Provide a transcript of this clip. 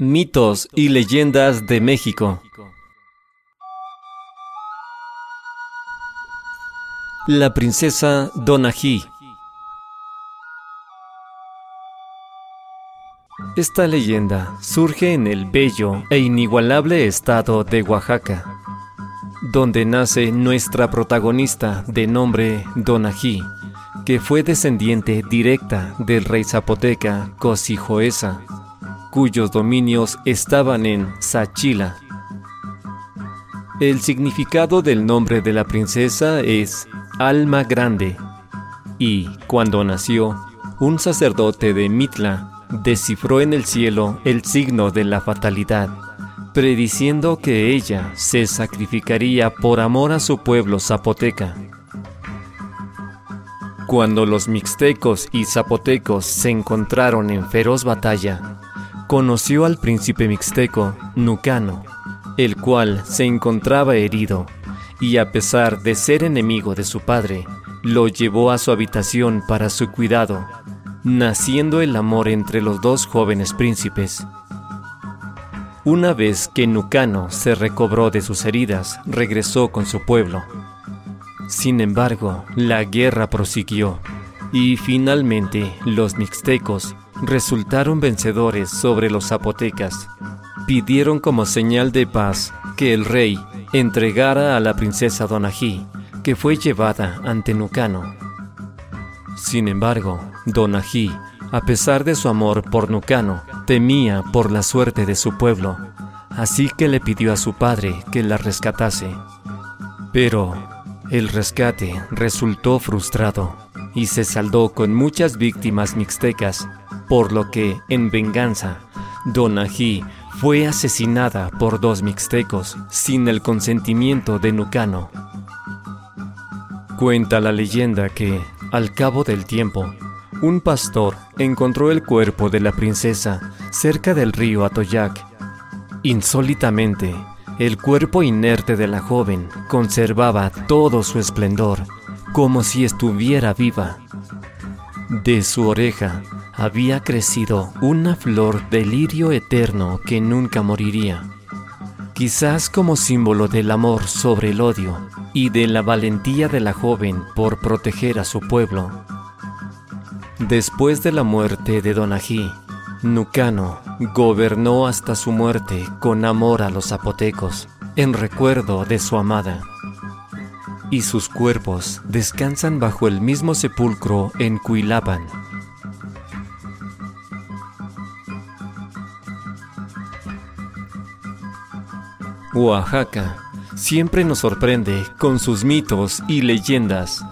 Mitos y leyendas de México. La princesa Donají. Esta leyenda surge en el bello e inigualable estado de Oaxaca, donde nace nuestra protagonista de nombre Donají, que fue descendiente directa del rey zapoteca Cosijoesa cuyos dominios estaban en Sachila. El significado del nombre de la princesa es alma grande, y cuando nació, un sacerdote de Mitla descifró en el cielo el signo de la fatalidad, prediciendo que ella se sacrificaría por amor a su pueblo zapoteca. Cuando los mixtecos y zapotecos se encontraron en feroz batalla, conoció al príncipe mixteco, Nucano, el cual se encontraba herido, y a pesar de ser enemigo de su padre, lo llevó a su habitación para su cuidado, naciendo el amor entre los dos jóvenes príncipes. Una vez que Nucano se recobró de sus heridas, regresó con su pueblo. Sin embargo, la guerra prosiguió y finalmente los mixtecos resultaron vencedores sobre los zapotecas. Pidieron como señal de paz que el rey entregara a la princesa Donají, que fue llevada ante Nucano. Sin embargo, Donají, a pesar de su amor por Nucano, temía por la suerte de su pueblo, así que le pidió a su padre que la rescatase. Pero el rescate resultó frustrado y se saldó con muchas víctimas mixtecas por lo que, en venganza, Donají fue asesinada por dos mixtecos sin el consentimiento de Nucano. Cuenta la leyenda que, al cabo del tiempo, un pastor encontró el cuerpo de la princesa cerca del río Atoyac. Insólitamente, el cuerpo inerte de la joven conservaba todo su esplendor, como si estuviera viva. De su oreja había crecido una flor de lirio eterno que nunca moriría, quizás como símbolo del amor sobre el odio y de la valentía de la joven por proteger a su pueblo. Después de la muerte de Donají, Nucano gobernó hasta su muerte con amor a los zapotecos, en recuerdo de su amada. Y sus cuerpos descansan bajo el mismo sepulcro en Cuilapan, Oaxaca siempre nos sorprende con sus mitos y leyendas.